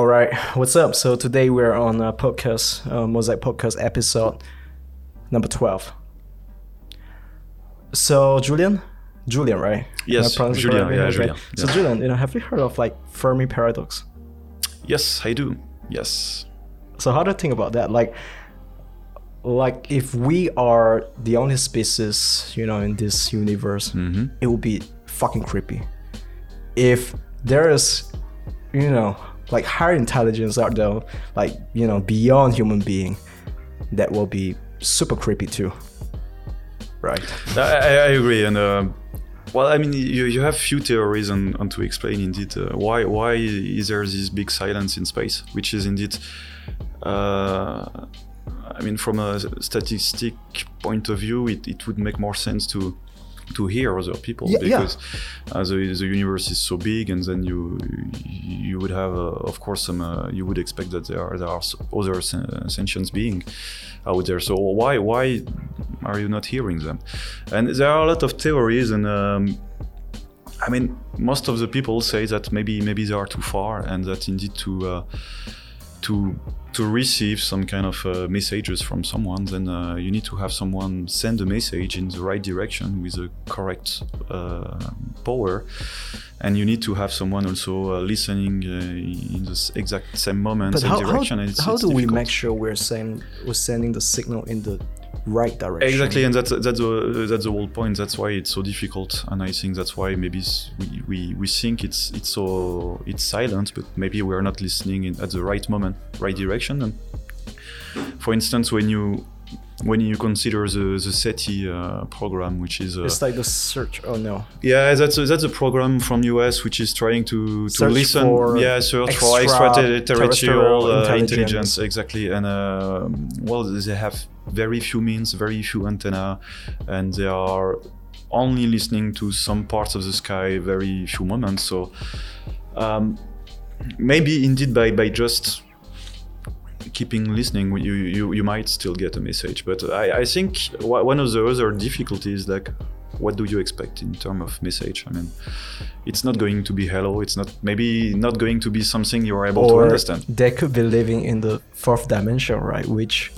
All right, what's up? So today we're on a podcast, uh, Mosaic Podcast episode number 12. So Julien, Julien, right? Yes, Am I pronouncing it Julien, yeah, Okay. Julien, So yeah. Julien, you know, have you heard of like Fermi paradox? Yes, I do. Yes. So how do you think about that? Like, like if we are the only species, you know, in this universe, Mm-hmm. it would be fucking creepy. If there is, you know, like higher intelligence out there, like you know, beyond human being, that will be super creepy too. Right. I, I agree, and uh, well, I mean, you, you have few theories on, on to explain indeed uh, why why is there this big silence in space, which is indeed, uh, I mean, from a statistic point of view, it, it would make more sense to to hear other people Yeah, yeah. because uh, the, the universe is so big and then you you would have uh, of course some uh, you would expect that there are there are other sen- sentient being out there so why why are you not hearing them and there are a lot of theories and um, I mean, most of the people say that maybe maybe they are too far, and that indeed to uh, to to receive some kind of uh, messages from someone, then uh, you need to have someone send a message in the right direction with the correct uh, power, and you need to have someone also uh, listening uh, in the exact same moment, But same how, how, direction. and it's, how it's do we make sure we're saying we're sending the signal in the right direction? Exactly, and that's that's the that's the whole point. That's why it's so difficult, and I think that's why maybe we, we, we think it's it's so it's silent, but maybe we're not listening in, at the right moment, right direction. And for instance, when you when you consider the the SETI uh, program, which is uh, It's like the search. Oh no. yeah, that's a, that's a program from US which is trying to, to Search listen. for yeah, search for extraterrestrial extraterrestrial uh, intelligence. intelligence. Exactly, and uh, well, they have very few means, very few antenna, and they are only listening to some parts of the sky, very few moments. So um, maybe indeed by by just keeping listening you, you you might still get a message. But i, I think one of the other difficulties like what do you expect in terms of message? I mean it's not going to be hello it's not maybe not going to be something you're able to understand. they could be living in the fourth dimension, right? Which,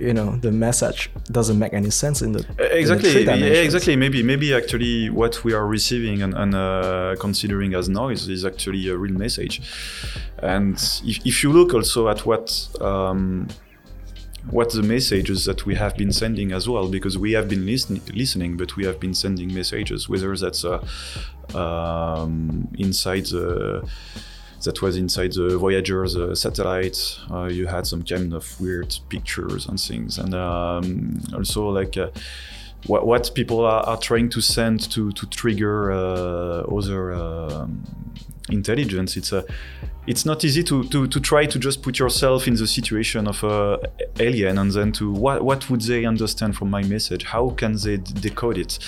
you know, the message doesn't make any sense in the in the exactly. yeah, exactly. Maybe maybe actually what we are receiving and, and uh, considering as noise is actually a real message. And if, if you look also at what um, what the messages that we have been sending as well because we have been listen- listening but we have been sending messages whether that's uh, um, inside the that was inside the Voyager's uh, satellite. Uh, you had some kind of weird pictures and things, and um, also like uh, what, what people are, are trying to send to to trigger uh, other um, intelligence. It's a it's not easy to, to, to try to just put yourself in the situation of a alien and then to what what would they understand from my message? How can they decode it?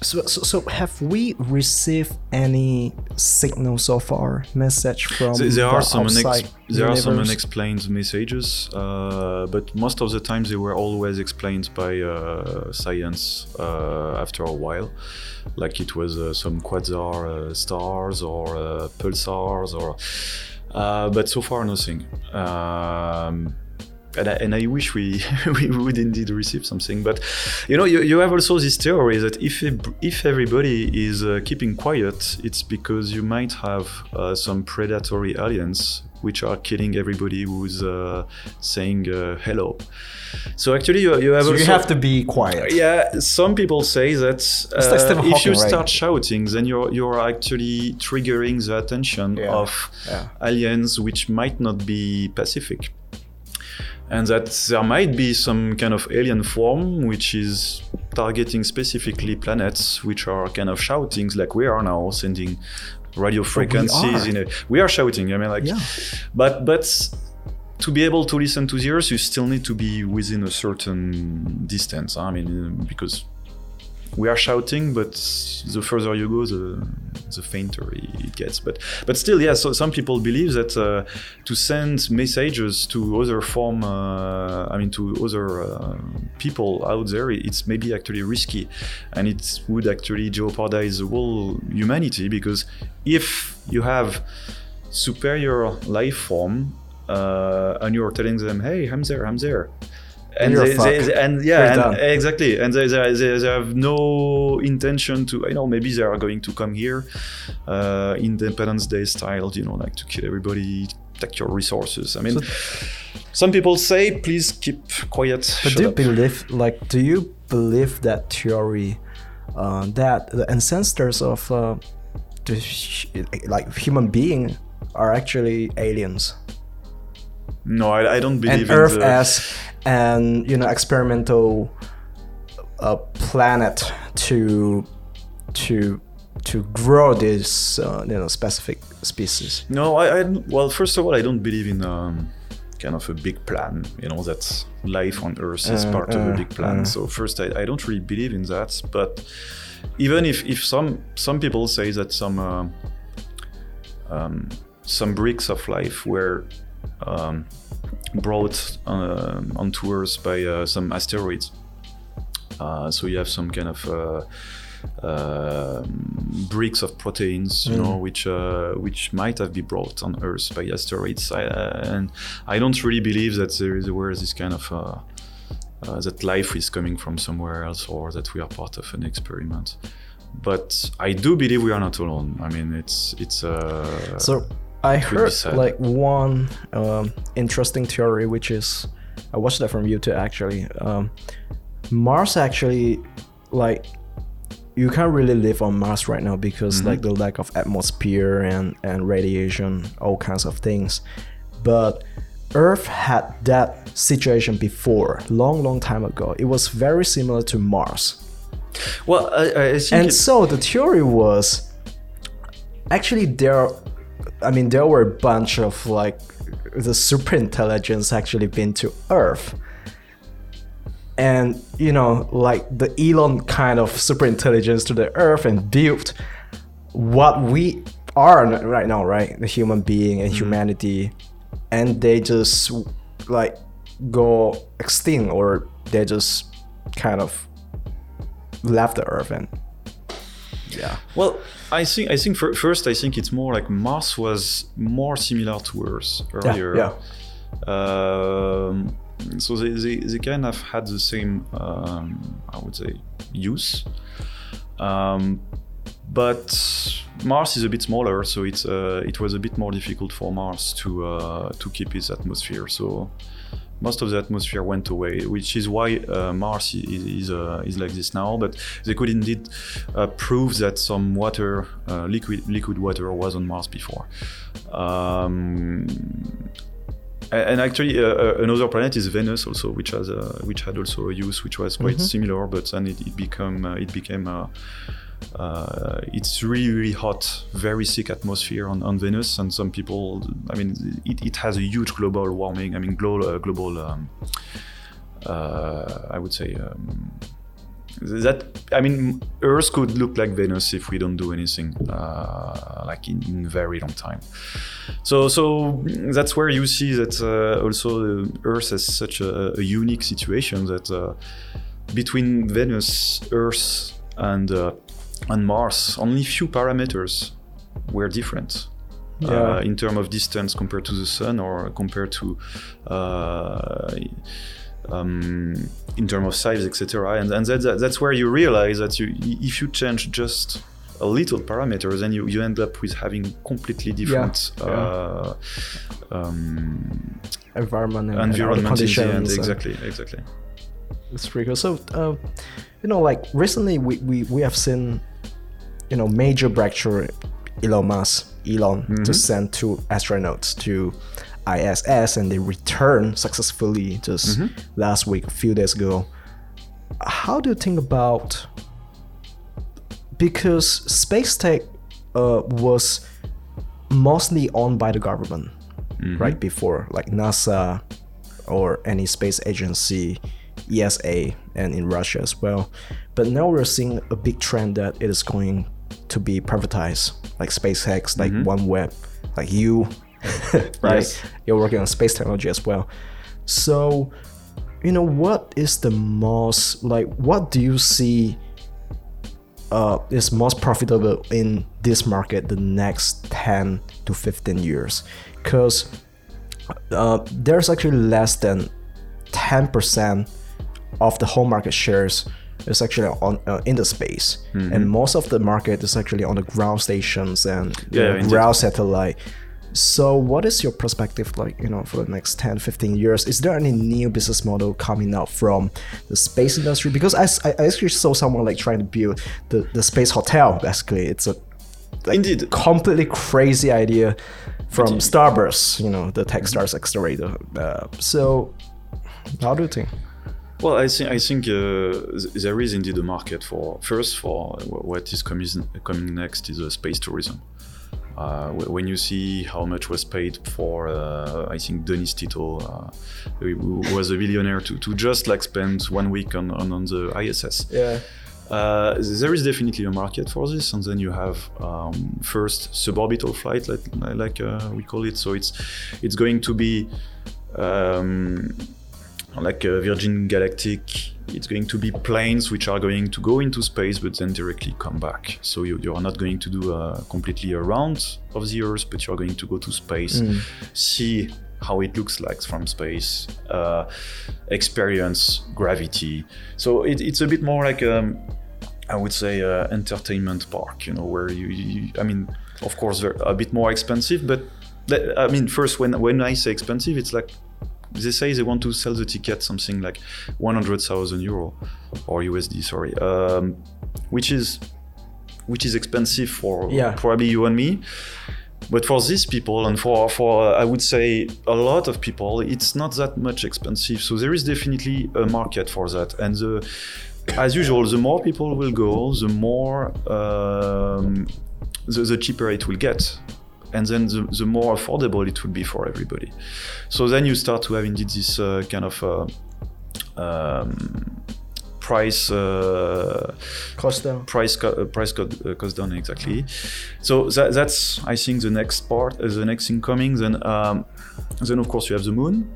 So, so, so have we received any signal so far? Message from There, there are the some outside there are some unexplained messages, uh, but most of the time they were always explained by uh, science uh, after a while, like it was uh, some quasar uh, stars or uh, pulsars or. Uh, but so far nothing. Um, and I, and I wish we we would indeed receive something. But you know, you, you have also this theory that if if everybody is uh, keeping quiet, it's because you might have uh, some predatory aliens which are killing everybody who's uh, saying uh, hello. So actually, you, you have So you have to be quiet. yeah, some people say that uh, like if Hawking, you right? start shouting, then you're you're actually triggering the attention Yeah, of yeah. aliens which might not be pacific. And that there might be some kind of alien form which is targeting specifically planets which are kind of shouting like we are now sending radio oh, frequencies are. in a we are shouting. I mean like Yeah. but but to be able to listen to the earth you still need to be within a certain distance i mean because we are shouting but the further you go the the fainter it gets but but still yeah so some people believe that uh, to send messages to other form uh, i mean to other uh, people out there it's maybe actually risky and it would actually jeopardize the whole humanity because if you have superior life form, uh, and you're telling them, "Hey, I'm there, I'm there." And you're fucked. and yeah, and, exactly, and they, they, they, they have no intention to. you know maybe they are going to come here, uh, Independence Day style, you know, like to kill everybody, take your resources. I mean, some people say, please keep quiet. But do you up." believe, like, do you believe that theory uh, that the ancestors of uh, the like human being are actually aliens No, I, I don't believe and in Earth the, as an you know experimental uh, planet to to to grow this uh, you know specific species. No, I, I well, first of all, I don't believe in um, kind of a big plan. You know that life on Earth is Uh, part of a uh, big plan. uh. So first, I, I don't really believe in that. But even if, if some some people say that some uh, um, some bricks of life were um, brought uh, onto Earth by uh, some asteroids. Uh, so you have some kind of uh, uh, bricks of proteins, you know, which uh, which might have been brought on Earth by asteroids. I, uh, and I don't really believe that there is where this kind of uh, uh, that life is coming from somewhere else or that we are part of an experiment. But I do believe we are not alone. I mean, it's it's. Uh, So I heard like one um, interesting theory, which is I watched that from YouTube actually. Um, Mars actually like you can't really live on Mars right now because like the lack of atmosphere and and radiation, all kinds of things. But Earth had that situation before, long, long time ago. It was very similar to Mars. well, I, I And it- so the theory was actually there I mean there were a bunch of like the super intelligence actually been to Earth. And you know, like the Elon kind of super intelligence to the Earth and built what we are right now, right? The human being and mm-hmm. humanity. And they just like go extinct or they just kind of left the Earth and yeah. Well, I think I think fir- first I think it's more like Mars was more similar to Earth earlier. yeah. Um, so they, they, they kind of had the same um, I would say use. Um, but Mars is a bit smaller, so it's uh, it was a bit more difficult for Mars to uh, to keep its atmosphere. So most of the atmosphere went away, which is why uh, Mars is is, uh, is like this now. But they could indeed uh, prove that some water, uh, liquid liquid water, was on Mars before. Um, and actually, uh, uh, another planet is Venus, also, which has uh, which had also a use which was quite similar, but then it, it become uh, it became. Uh, it's really really hot very thick atmosphere on, on venus and some people i mean it, it has a huge global warming i mean global uh, global um, uh, i would say um, that i mean earth could look like venus if we don't do anything uh, like in, in very long time. So so that's where you see that uh, also earth has such a, a unique situation that uh, between venus earth and on Mars, only few parameters were different. Yeah. Uh, in terms of distance compared to the sun or compared to uh, um, in terms of size etc and, and that, that- that's where you realize that you if you change just a little parameter then you, you end up with having completely different Yeah. Uh, um, Environment and, environment conditions. and- exactly exactly It's pretty cool. So, uh, you know, like recently we, we, we have seen, you know, major breakthrough Elon Musk, Elon, to send two astronauts to ISS and they returned successfully just last week, a few days ago. How do you think about because space tech uh, was mostly owned by the government right before like nasa or any space agency esa and in russia as well. But now we're seeing a big trend that it is going to be privatized like spacex like oneweb like you right? Yes. you're working on space technology as well. So you know what is the most like what do you see uh, is most profitable in this market the next 10 to 15 years? Because uh, there's actually less than 10% of the whole market shares is actually on uh, in the space. Mm-hmm. and most of the market is actually on the ground stations and Yeah, know, ground satellite. So what is your perspective like you know for the next 10 15 years? Is there any new business model coming out from the space industry? Because I, I actually saw someone like trying to build the, the space hotel basically. It's a like, Indeed. completely crazy idea from Indeed. starburst you know the techstars accelerator uh, so how do you think Well, I think I think uh, th- there is indeed a market for first for what is coming coming next is uh, space tourism. Uh, when you see how much was paid for, uh, I think Denis Tito, uh, was a billionaire, to, to just like spend one week on, on, on the ISS. yeah Uh, there is definitely a market for this, and then you have um, first suborbital flight, like, like uh, we call it. So it's it's going to be um, like a Virgin Galactic. It's going to be planes which are going to go into space, but then directly come back. So you, you are not going to do a completely around of the Earth, but you are going to go to space, see how it looks like from space, uh, experience gravity. So it, it's a bit more like um, I would say uh, entertainment park, you know, where you, you I mean, of course, they're a bit more expensive, but I mean, first when when I say expensive, it's like they say they want to sell the ticket something like 100,000 euro or USD, sorry, um, which is which is expensive for Yeah. probably you and me. But for these people and for for uh, I would say a lot of people, it's not that much expensive. So there is definitely a market for that. And the, as usual, the more people will go, the more um, the, the cheaper it will get. And then the, the more affordable it will be for everybody. So then you start to have indeed this uh, kind of uh, um, price uh, costa price co- uh, price co- uh, cost down exactly. So that, that's I think the next part, uh, the next thing coming. Then um, then of course you have the moon.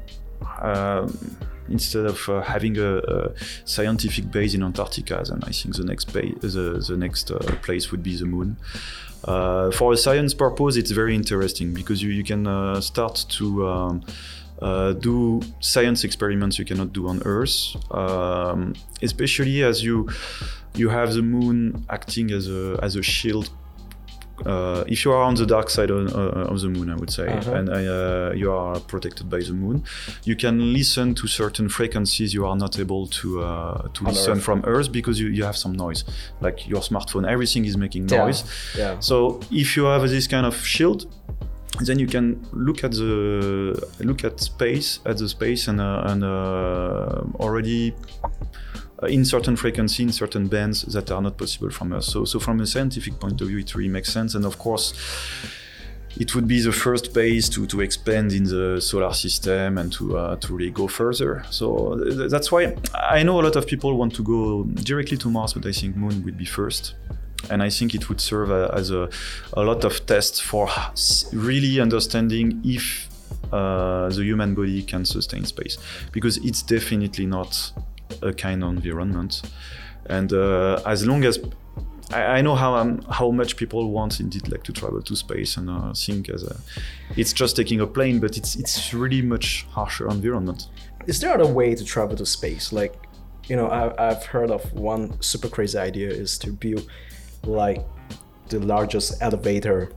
Um, instead of uh, having a, a scientific base in Antarctica, then I think the next ba- the, the next uh, place would be the moon. Uh, for a science purpose, it's very interesting because you, you can uh, start to um, uh, do science experiments you cannot do on Earth, um, especially as you you have the moon acting as a as a shield. Uh, if you are on the dark side of, uh, of the moon, I would say, Uh-huh. and uh, you are protected by the moon, you can listen to certain frequencies you are not able to uh, to On listen Earth. from Earth because you, you have some noise, like your smartphone. Everything is making noise. yeah So if you have this kind of shield, then you can look at the look at space at the space and uh, and uh, already in certain frequency in certain bands that are not possible from us. So so from a scientific point of view, it really makes sense. And of course. It would be the first base to, to expand in the solar system and to uh, to really go further. So th- that's why I know a lot of people want to go directly to Mars, but I think Moon would be first and I think it would serve a, as a, a lot of tests for really understanding if uh, the human body can sustain space, because it's definitely not a kind of environment. And uh, as long as I, I know how um, how much people want indeed like to travel to space and uh, think as a, it's just taking a plane, but it's it's really much harsher environment. is there a way to travel to space like you know I, i've heard of one super crazy idea is to build like the largest elevator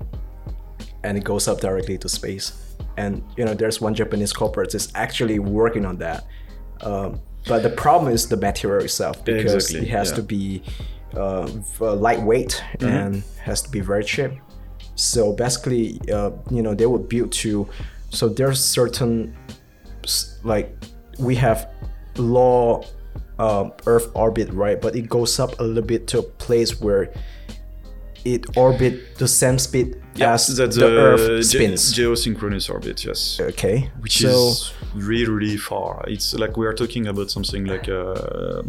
and it goes up directly to space and you know there's one japanese corporate that's actually working on that um, but the problem is the material itself because Exactly, it has yeah. to be uh, v- lightweight and has to be very cheap so basically uh, you know they would build to so there's certain like we have low um, Earth orbit, right? But it goes up a little bit to a place where it orbit the same speed as that's the uh, Earth ge- spins. geosynchronous orbit. Yes. okay, which so is really really far it's like we are talking about something like uh,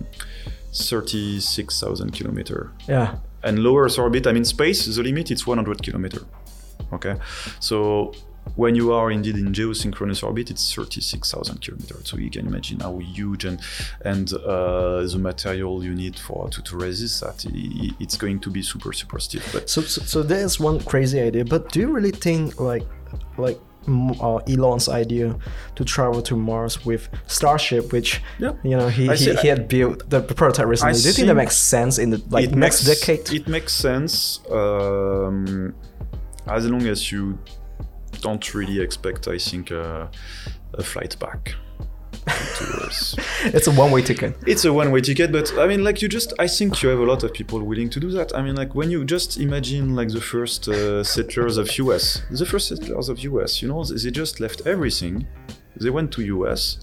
36,000 kilometer yeah, and low earth orbit i mean space the limit it's 100 kilometer okay so when you are indeed in geosynchronous orbit, it's 36,000 kilometers. So you can imagine how huge and and uh, the material you need for to, to resist that. It's going to be super super stiff. But So, so, so there's one crazy idea, but do you really think like, like uh, Elon's idea to travel to Mars with Starship, which Yeah. you know he, I he, he had built the prototype recently? do you think that makes sense in the like next makes, decade? It makes sense um, as long as you don't really expect, I think, uh, a flight back it's a one-way ticket. It's a one-way ticket, but I mean, like you just, I think you have a lot of people willing to do that. I mean, like when you just imagine like the first uh, settlers of US, the first settlers of US, you know, they they just left everything, they went to US,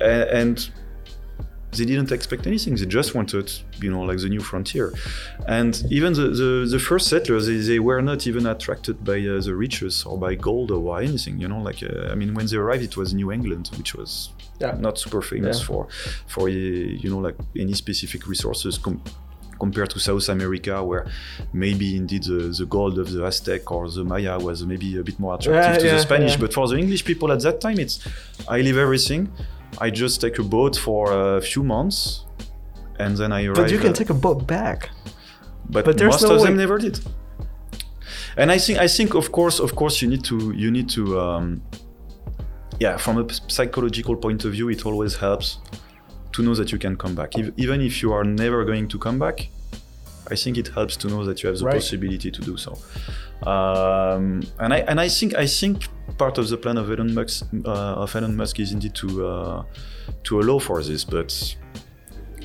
and, and they didn't expect anything. They just wanted, you know, like the new frontier. And even the, the, the first settlers, they, they were not even attracted by uh, the riches or by gold or by anything, you know. Like, uh, I mean, when they arrived, it was New England, which was Yeah. not super famous Yeah. for, for uh, you know, like any specific resources. Com- compared to South America, where maybe indeed the, the gold of the Aztec or the Maya was maybe a bit more attractive Yeah, to yeah, the Spanish. yeah. But for the English people at that time, it's I leave everything. I just take a boat for a few months, and then I arrive. But you can at- take a boat back. but, but there's most no of way- them never did. And I think I think of course of course you need to you need to um, yeah from a psychological point of view it always helps to know that you can come back Ev- even if you are never going to come back. I think it helps to know that you have the Right. possibility to do so. Um, and I and I think I think part of the plan of Elon Musk uh, of Elon Musk is indeed to uh, to allow for this, but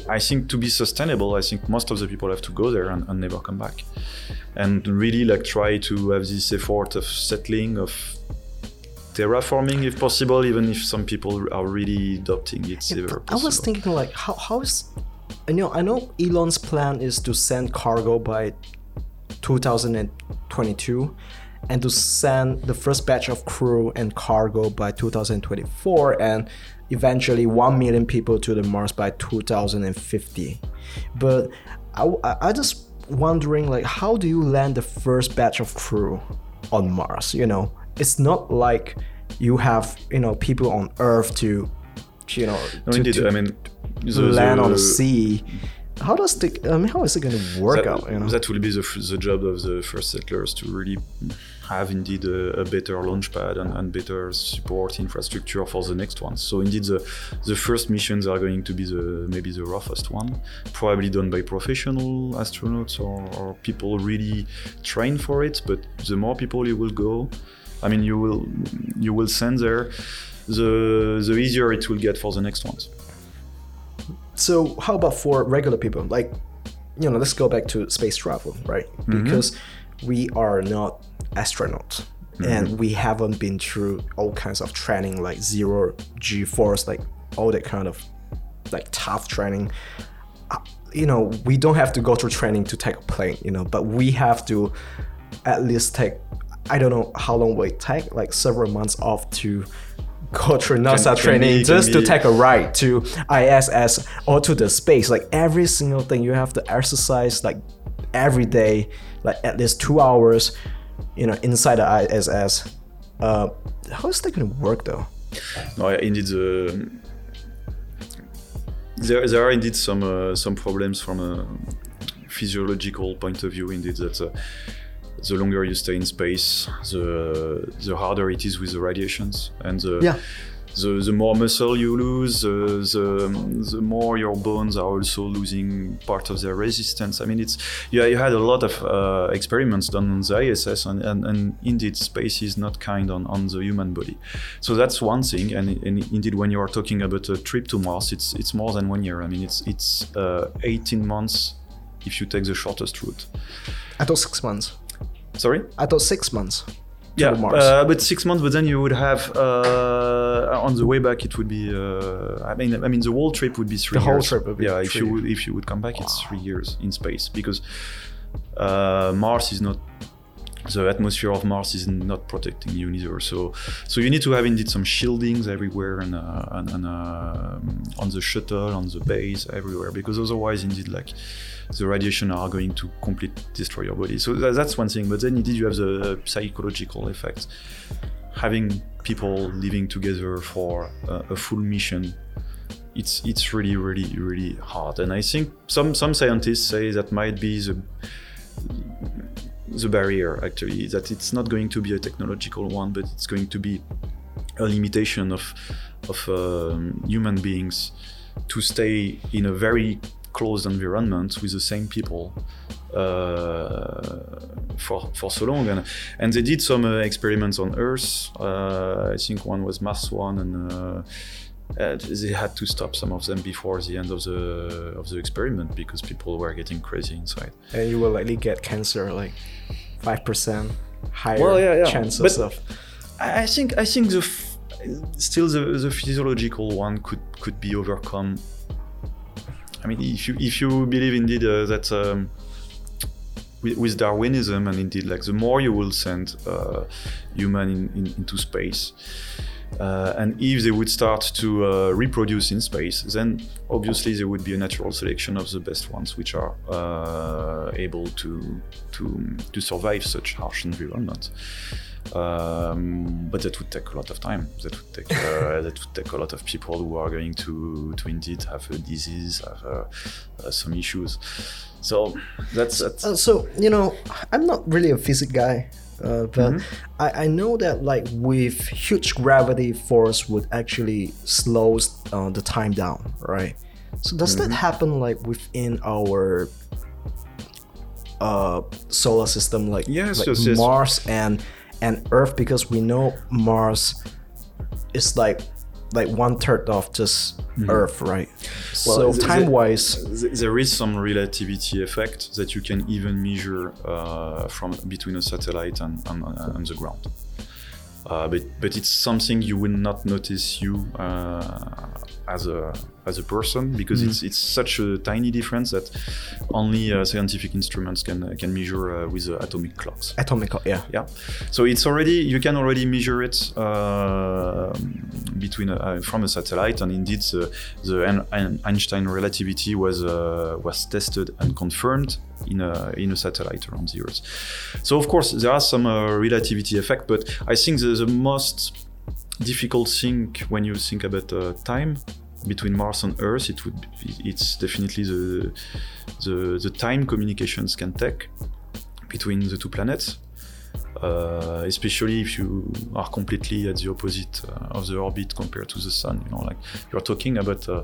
I think to be sustainable, I think most of the people have to go there and, and never come back, and really like try to have this effort of settling, of terraforming if possible, even if some people are really adopting it Yeah, I was thinking like how how is I know I know Elon's plan is to send cargo by 2022 and to send the first batch of crew and cargo by 2024 and eventually 1 million people to the Mars by 2050 but I, I, I just wondering like how do you land the first batch of crew on Mars you know it's not like you have you know people on Earth to you know No, to, indeed. to I mean, the, land on the sea how does the I mean how is it going to work that, out you know that will be the, the job of the first settlers to really have indeed a, a better launch pad and, and better support infrastructure for the next ones. So indeed the the first missions are going to be the maybe the roughest one, probably done by professional astronauts or, or people really trained for it. But the more people you will go, I mean you will you will send there, the the easier it will get for the next ones. So how about for regular people? Like, you know, let's go back to space travel, right? Mm-hmm. Because we are not astronauts. Mm-hmm. And we haven't been through all kinds of training like zero G force, like all that kind of like tough training. Uh, You know, we don't have to go through training to take a plane, you know, but we have to at least take I don't know how long will it take, like several months off to go through NASA training just to take a ride to ISS or to the space. Like every single thing you have to exercise like every day, like at least two hours, you know, inside the ISS. Uh, how is that gonna work though? No, indeed, the, there, there are indeed some uh, some problems from a physiological point of view. Indeed, that uh, the longer you stay in space, the the harder it is with the radiations, and the, Yeah. the, the more muscle you lose, uh, the the more your bones are also losing part of their resistance. I mean, it's yeah, you had a lot of uh, experiments done on the ISS, and, and, and indeed, space is not kind on, on the human body. So that's one thing. And, and indeed, when you are talking about a trip to Mars, it's it's more than one year. I mean, it's it's uh, 18 months if you take the shortest route. I thought six months. Sorry. I thought six months. Yeah, Mars. uh, but six months. But then you would have uh, on the way back. It would be. Uh, I mean, I mean, the whole trip would be three. The whole years. trip would be Yeah, if you would if you would come back, it's three years in space because uh, Mars is not. The atmosphere of Mars is not protecting you either, so so you need to have indeed some shieldings everywhere and uh, and, and uh, on the shuttle, on the base, everywhere, because otherwise, indeed, like the radiation are going to completely destroy your body. So tha- that's one thing. But then indeed you have the psychological effects. having people living together for uh, a full mission it's it's really really really hard and i think some some scientists say that might be the the barrier actually that it's not going to be a technological one but it's going to be a limitation of of um, human beings to stay in a very closed environment with the same people uh, for for so long. And and they did some uh, experiments on earth. Uh, i think one was mars one and uh, they had to stop some of them before the end of the of the experiment because people were getting crazy inside. And you will likely get cancer, like five percent higher Well, yeah, yeah. chances But- of. I I think I think the f- still the, the physiological one could could be overcome. I mean, if you if you believe indeed uh, that um, with, with Darwinism and indeed like the more you will send uh, human in, in, into space. Uh, and if they would start to uh, reproduce in space, then obviously there would be a natural selection of the best ones, which are uh, able to to to survive such harsh environment. Um, but that would take a lot of time. That would take uh, that would take a lot of people who are going to to indeed have a disease, have uh, uh, some issues. So that's that's so you know, I'm not really a physics guy, uh, but Mm-hmm. I, I know that like with huge gravity force would actually slows uh, the time down, right? So does Mm-hmm. that happen like within our uh, solar system, like, Yes, like yes, yes. Mars and and Earth? Because we know Mars is like like one third of just Earth, right? Mm-hmm. Well, so the- the- time wise, There is some relativity effect that you can even measure uh, from between a satellite and, and, and the ground. Uh, but but it's something you will not notice you uh, as a as a person because it's it's such a tiny difference that only uh, scientific instruments can can measure uh, with uh, atomic clocks. atomic, clock, yeah. Yeah, so it's already you can already measure it uh, between uh, from a satellite, and indeed the, the Ein- Ein- Einstein relativity was uh, was tested and confirmed in a in a satellite around the Earth. So of course there are some uh, relativity effect, but I think the, the most difficult thing when you think about uh, time between Mars and Earth, it would it's definitely the, the the time communications can take between the two planets uh, especially if you are completely at the opposite uh, of the orbit compared to the sun. You know, like you're talking about uh,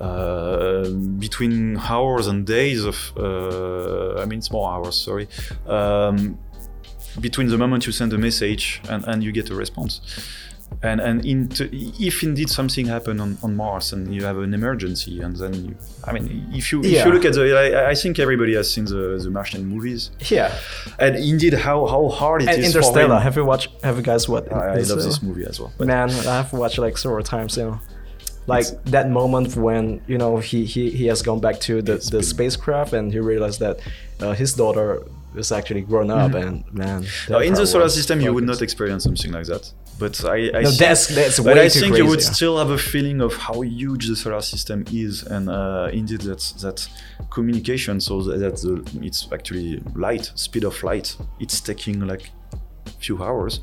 uh, between hours and days of, uh, I mean, it's more hours. Sorry. Um, between the moment you send a message and, and you get a response. And and into, if indeed something happened on, on Mars and you have an emergency, and then you, I mean, if you if you look at the, I, I think everybody has seen the, the Martian movies, Yeah. and indeed how how hard it is And for Interstellar. Have you watched? Have you guys watched? I, I love this movie as well. But Man, I've watched like several times. You know, like that moment when you know he he, he has gone back to the, the been- spacecraft and he realized that uh, his daughter is actually grown up and man. Now, in the solar system, you would not experience something like that. But I, I No, think, that's that's but I think crazy. you would still have a feeling of how huge the solar system is, and uh, indeed that that communication. So that the, it's actually light, speed of light. It's taking like few hours,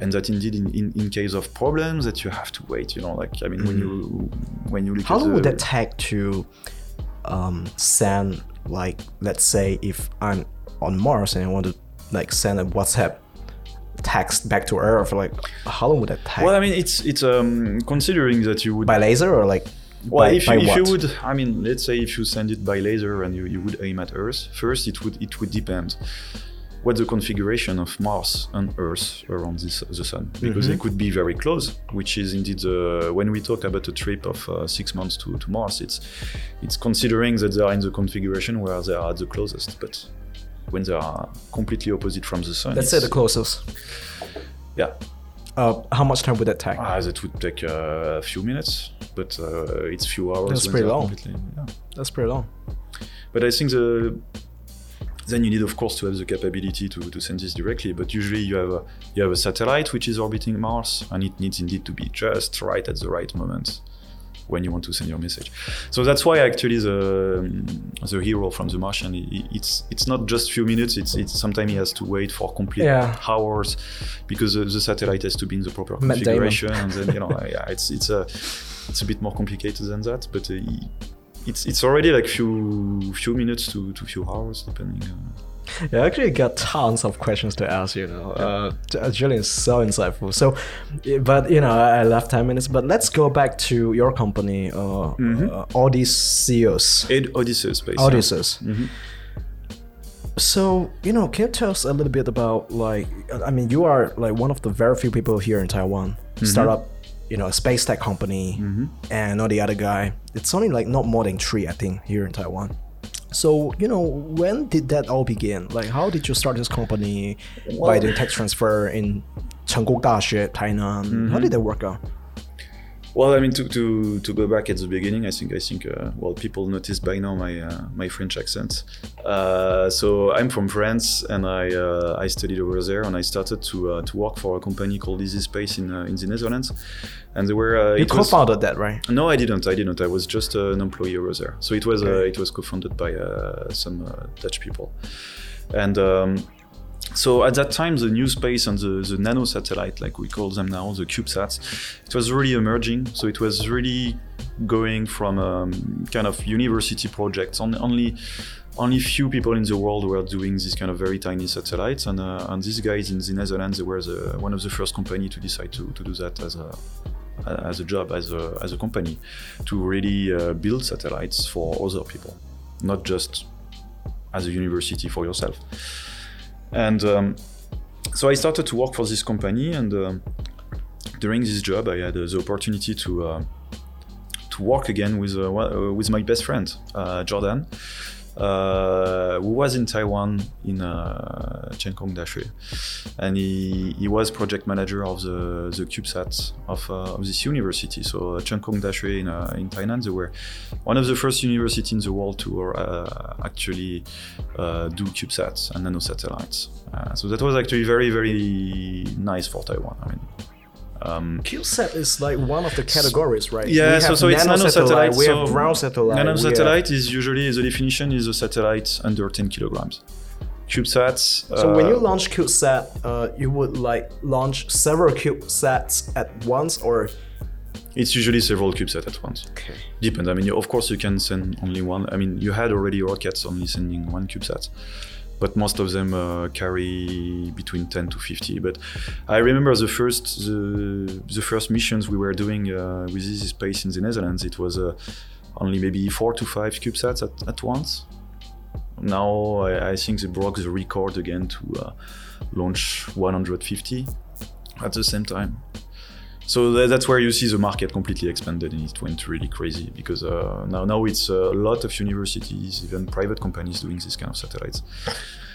and that indeed in, in, in case of problems that you have to wait. You know, like I mean when you when you look Mm-hmm. How at long the, would that take to um, send, like, let's say if I'm on Mars and I want to like send a WhatsApp text back to Earth, like, how long would that take? Well, I mean, it's it's um, considering that you would by laser or like? Well, by, if, by you, if you would, I mean, let's say if you send it by laser and you, you would aim at Earth, first it would it would depend what the configuration of Mars and Earth around this, the Sun, because they could be very close. Which is indeed uh, when we talk about a trip of uh, six months to, to Mars, it's it's considering that they are in the configuration where they are the closest, but when they are completely opposite from the Sun, Let's say the closest. yeah, Uh, how much time would that take? ah, that would take uh, a few minutes, but uh, it's few hours. That's pretty long. completely- yeah. That's pretty long. But I think the then you need of course to have the capability to, to send this directly. But usually you have a you have a satellite which is orbiting Mars and it needs indeed to be just right at the right moment when you want to send your message. So that's why actually the the hero from the Martian, it's it's not just few minutes. It's it's sometimes he has to wait for complete Yeah. hours because the, the satellite has to be in the proper configuration, and then you know yeah, it's it's a it's a bit more complicated than that, but. Uh, it's, it's already like few few minutes to, to few hours depending. Uh, I actually got tons of questions to ask. You know, uh, Julien is so insightful. So, but you know, I left ten minutes. But let's go back to your company, uh, uh, Odysseus. Space. yeah. Odysseus. So, you know, can you tell us a little bit about like, I mean, you are like one of the very few people here in Taiwan, start up, you know, a space tech company, and all the other guy. It's only like not more than three, I think, here in Taiwan. So, you know, when did that all begin? Like, how did you start this company by Well- doing tech transfer in Chenggong Daxue, Tainan? How did mm-hmm. that work out? Well, I mean, to, to, to go back at the beginning, I think I think uh, well, people noticed by now my uh, my French accent. Uh, so I'm from France, and I uh, I studied over there, and I started to uh, to work for a company called ISIS Space in uh, in the Netherlands, and they were uh, You co-founded that, right? No, I didn't. I didn't. I was just uh, an employee over there. So it was uh, it was co-founded by uh, some uh, Dutch people, and um, so at that time the new space and the, the nano satellite, like we call them now, the CubeSats, it was really emerging. So it was really going from um, kind of university projects. On, only only few people in the world were doing these kind of very tiny satellites, and uh, and these guys in the Netherlands they were the, one of the first company to decide to, to do that as a as a job, as a, as a company, to really uh, build satellites for other people, not just as a university for yourself. And um, so I started to work for this company, and um, during this job, I had uh, the opportunity to uh, to work again with uh, uh, with my best friend, uh, Jordan, uh, who was in Taiwan in uh, Chenggong Daxue, and he, he was project manager of the the CubeSat of, uh, of this university. So uh, Chenggong Daxue in uh, in Tainan, they were one of the first universities in the world to uh, actually uh, do CubeSats and nanosatellites. So that was actually very very nice for Taiwan. I mean. Um, CubeSat is like one of the categories, right? yeah, We so, so it's nanosatellite, nanosatellite. We so have ground satellite. we have- is usually the definition is a satellite under 10 kilograms. CubeSats. So when uh, you launch CubeSat, uh, you would like launch several CubeSats at once, or it's usually several CubeSats at once. okay. Depends. I mean, you- of course, you can send only one. I mean, you had already rockets only sending one CubeSat, but most of them uh, carry between 10 to 50. But I remember the first the, the first missions we were doing uh, with ISIS Space in the Netherlands. It was uh, only maybe four to five CubeSats at, at once. Now I, I think they broke the record again to uh, launch 150 at the same time. So tha- that's where you see the market completely expanded and it went really crazy because uh, now now it's a lot of universities, even private companies doing this kind of satellites.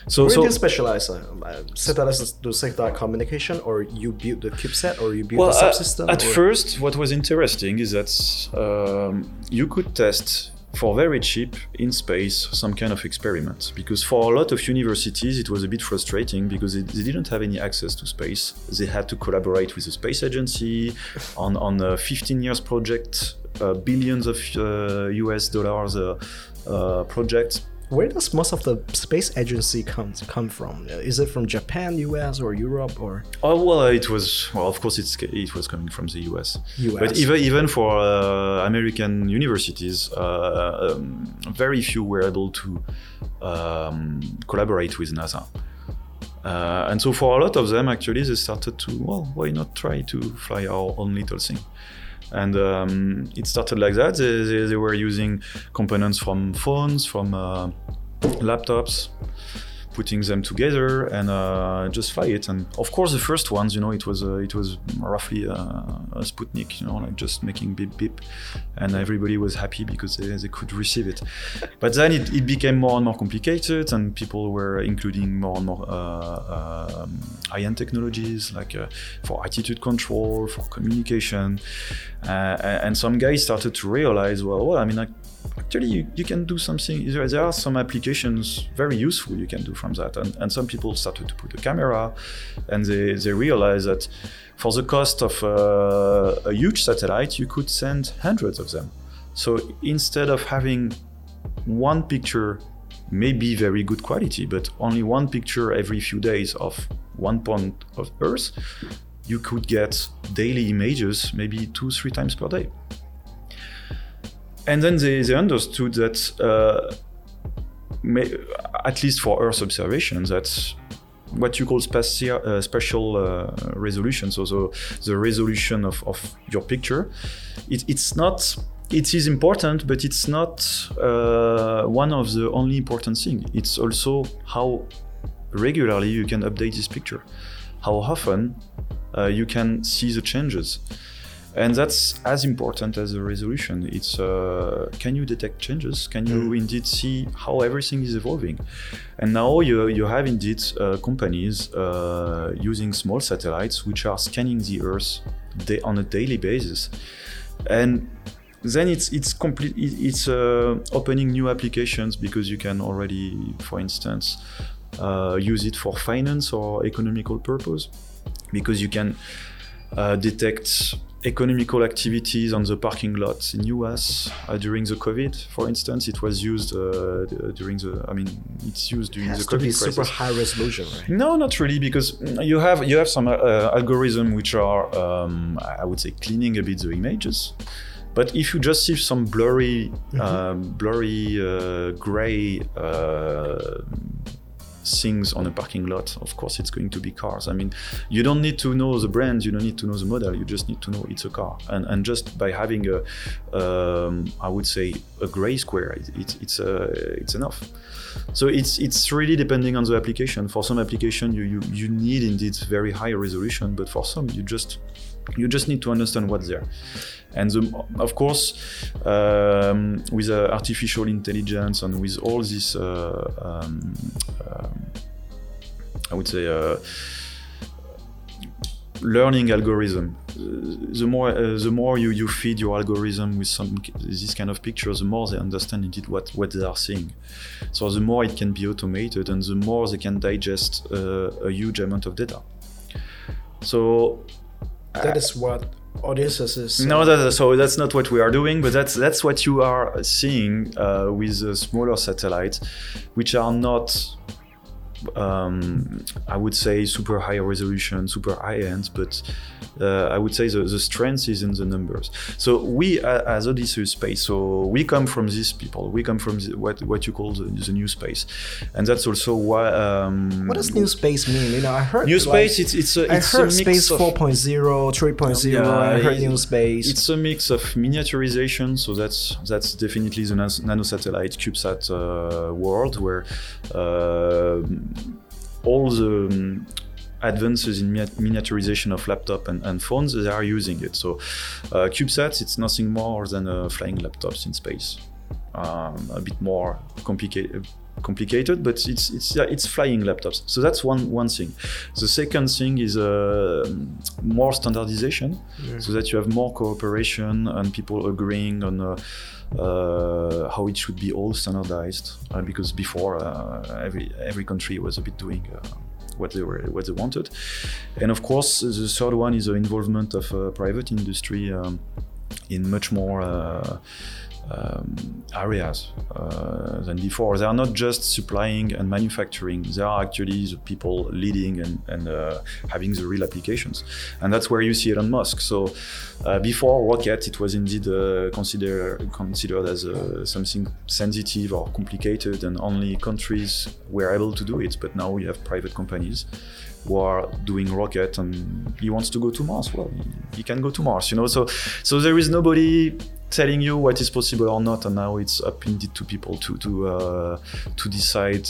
So Where so do you specialize? Uh, uh, satellites do satellite communication, or you build the CubeSat, or you build well, the at- subsystem? at or- first, what was interesting is that um, you could test for very cheap in space some kind of experiment. Because for a lot of universities it was a bit frustrating because they, they didn't have any access to space. They had to collaborate with the space agency on, on a 15 years project uh, billions of uh, us dollars uh, uh, project Where does most of the space agency come come from? Is it from Japan, US, or Europe, or Oh well, it was well. Of course, it's it was coming from the US. US. But even even for uh, American universities, uh, um, very few were able to um, collaborate with NASA. Uh, and so for a lot of them, actually, they started to well, why not try to fly our own little thing? And um, it started like that. They, they, they were using components from phones, from uh, laptops, putting them together and uh, just fly it. And of course, the first ones, you know, it was uh, it was roughly uh, a Sputnik, you know, like just making beep beep, and everybody was happy because they, they could receive it. But then it, it became more and more complicated, and people were including more and more uh, um, high-end technologies like uh, for attitude control, for communication, uh, and some guys started to realize, well, well, I mean, I actually you, you can do something. There, are some applications very useful you can do from that, and, and some people started to put a camera, and they they realize that for the cost of uh, a huge satellite, you could send hundreds of them. So instead of having one picture may be very good quality, but only one picture every few days of one point of Earth, you could get daily images maybe two, three times per day. And then they, they understood that, uh, may, at least for Earth observation, that what you call spatial, uh, spatial uh, resolution, so the, the resolution of, of your picture, it, it's not it is important, but it's not uh, one of the only important things. It's also how regularly you can update this picture, how often uh, you can see the changes. And that's as important as the resolution. It's uh, can you detect changes? Can you mm. indeed see how everything is evolving? And now you, you have indeed uh, companies uh, using small satellites which are scanning the Earth on a daily basis. And then it's it's complete it's uh, opening new applications because you can already for instance uh, use it for finance or economical purpose because you can uh, detect economical activities on the parking lots in US uh, during the COVID, for instance. It was used uh, during the. I mean, it's used during it has the COVID to be crisis. super high resolution, right? No, not really, because you have you have some uh, algorithm which are, um, I would say, cleaning a bit the images. But if you just see some blurry, mm-hmm. um, blurry uh, gray uh, things on a parking lot, of course it's going to be cars. I mean, you don't need to know the brand, you don't need to know the model, you just need to know it's a car. And, and just by having a, um, I would say, a gray square, it, it, it's uh, it's enough. So it's it's really depending on the application. For some application, you, you you need indeed very high resolution, but for some, you just you just need to understand what's there. And the, of course, um, with uh, artificial intelligence and with all this, uh, um, um, I would say, uh, learning algorithm. The more uh, the more you, you feed your algorithm with some this kind of pictures, the more they understand indeed what, what they are seeing. So the more it can be automated, and the more they can digest uh, a huge amount of data. So that is what Odysseus is. No, that, so that's not what we are doing, but that's that's what you are seeing uh, with the smaller satellites, which are not um, I would say super high resolution, super high end, but I would say the, the strength is in the numbers. So we, uh, as Odysseus Space, so we come from these people. We come from the, what what you call the, the, new space, and that's also why. Um, what does new space mean? You know, I heard new like, space. It's it's a, it's I heard space of, 4.0, 3.0. Yeah, I heard new space. It's a mix of miniaturization. So that's that's definitely the nano satellite CubeSat uh, world where uh, all the advances in miniaturization of laptop and, and, phones, they are using it. So uh, CubeSats, it's nothing more than uh, flying laptops in space. Um, a bit more complicated complicated, but it's it's yeah, it's flying laptops. So that's one one thing. The second thing is uh, more standardization, yeah. so that you have more cooperation and people agreeing on. Uh, uh, how it should be all standardized uh, because before uh, every every country was a bit doing uh, what they were what they wanted. And of course the third one is the involvement of private industry um, in much more um, areas uh, than before. They are not just supplying and manufacturing, they are actually the people leading and, and uh, having the real applications. And that's where you see Elon Musk. So uh, before Rocket, it was indeed uh, consider, considered as uh, something sensitive or complicated, and only countries were able to do it. But now we have private companies who are doing rocket and he wants to go to Mars. Well, he, can go to Mars, you know. So, so there is nobody telling you what is possible or not, and now it's up indeed to people to to uh, to decide.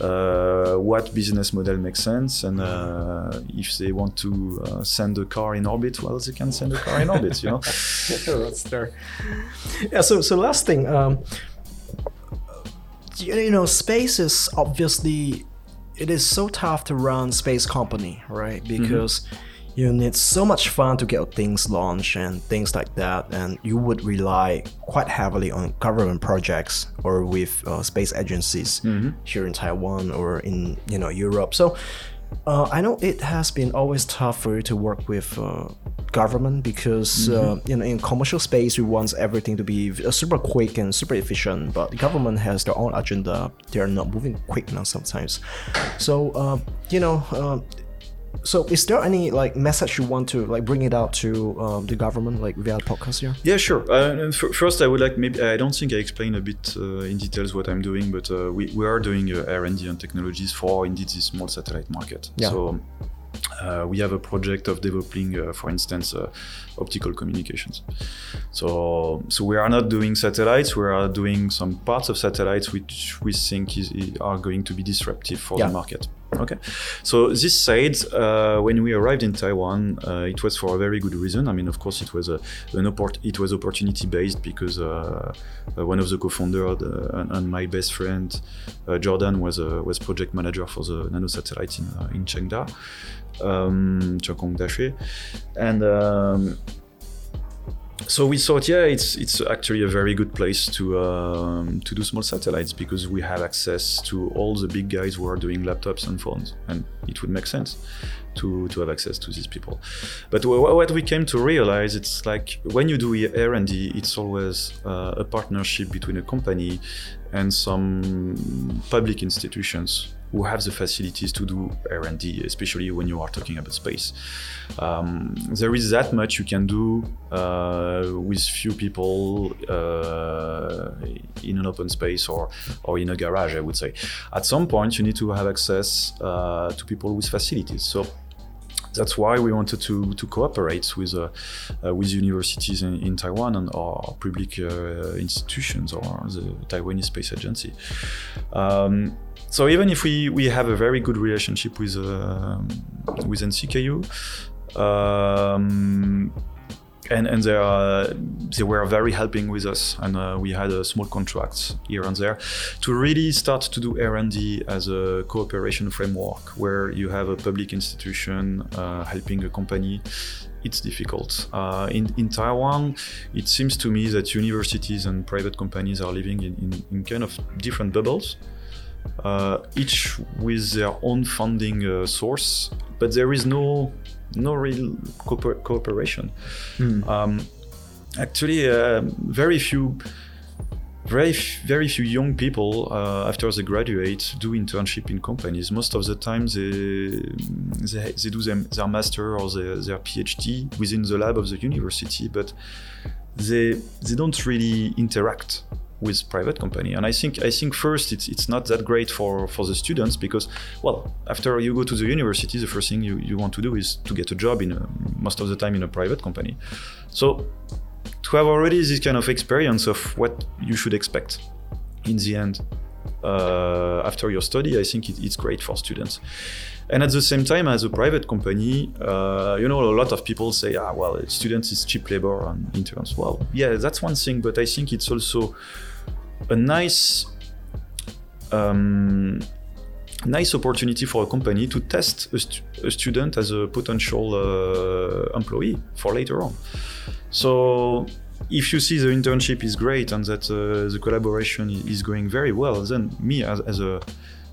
Uh, what business model makes sense and uh, if they want to uh, send a car in orbit well they can send a car in orbit you know that's there yeah so so last thing um, you know space is obviously it is so tough to run space company right mm-hmm. because mm-hmm you need so much fun to get things launched and things like that, and you would rely quite heavily on government projects or with uh, space agencies here in Taiwan or in you know Europe. So uh, I know it has been always tough for you to work with uh, government because uh, you know in commercial space we want everything to be uh, super quick and super efficient, but the government has their own agenda. They are not moving quick now sometimes. So uh, you know. So, is there any like message you want to like bring it out to um, the government, like via podcast here? Yeah, sure. Uh, first, I would like maybe I don't think I explained a bit uh, in details what I'm doing, but uh, we, we are doing uh, R&D and technologies for indeed this small satellite market. Yeah. So uh, we have a project of developing, uh, for instance, uh, optical communications. So so we are not doing satellites. We are doing some parts of satellites which we think is, are going to be disruptive for Yeah. the market. Okay, so this said, uh, when we arrived in Taiwan, uh, it was for a very good reason. I mean, of course, it was a an oppor- it was opportunity based because uh, uh, one of the co-founder the, and, and my best friend uh, Jordan was a was project manager for the nano satellite in uh, in Chengda, um, Chenggong Daxue, and. Um, so we thought, yeah, it's it's actually a very good place to um, to do small satellites because we have access to all the big guys who are doing laptops and phones, and it would make sense to to have access to these people. But wh- what we came to realize, it's like when you do R&D, it's always uh, a partnership between a company and some public institutions who have the facilities to do R&D, especially when you are talking about space. Um, there is that much you can do uh, with few people uh, in an open space or, or in a garage, I would say. At some point, you need to have access uh, to people with facilities. So that's why we wanted to, to cooperate with uh, uh, with universities in, in Taiwan and or public uh, institutions or the Taiwanese Space Agency. Um, so even if we, we have a very good relationship with uh, with NCKU, um, and and they are they were very helping with us, and uh, we had a small contracts here and there to really start to do R&D as a cooperation framework where you have a public institution uh, helping a company. It's difficult. Uh, in, in Taiwan, it seems to me that universities and private companies are living in, in, in kind of different bubbles uh, each with their own funding uh, source, but there is no no real cooper- cooperation. Um, actually, uh, very few. Very, very few young people uh, after they graduate do internship in companies. Most of the time, they they, they do them, their master or their, their PhD within the lab of the university, but they they don't really interact with private company. And i think i think first it's it's not that great for for the students because well after you go to the university the first thing you, you want to do is to get a job in a, most of the time in a private company. So to have already this kind of experience of what you should expect in the end uh, after your study i think it, it's great for students. And at the same time as a private company uh, you know a lot of people say ah well students is cheap labor and interns. Well yeah that's one thing but i think it's also a nice um, nice opportunity for a company to test a, a student as a potential uh, employee for later on. So if you see the internship is great and that uh, the collaboration is going very well then me as, as a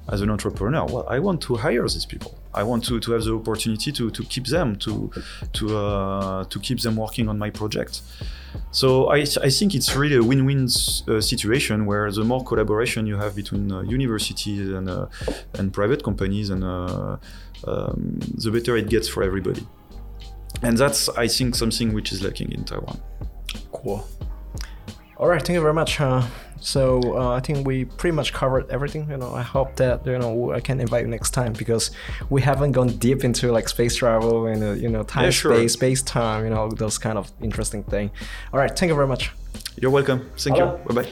as an entrepreneur well i want to hire these people i want to, to have the opportunity to, to keep them to to uh, to keep them working on my project so I, I think it's really a win-win uh, situation where the more collaboration you have between uh, universities and uh, and private companies, and uh, um, the better it gets for everybody. And that's I think something which is lacking in Taiwan. Cool. All right, thank you very much. Uh, so uh, I think we pretty much covered everything. You know, I hope that you know I can invite you next time because we haven't gone deep into like space travel and uh, you know time Yeah, sure. space, space time, you know those kind of interesting thing. All right, thank you very much. You're welcome. Thank Hello. you. Bye bye.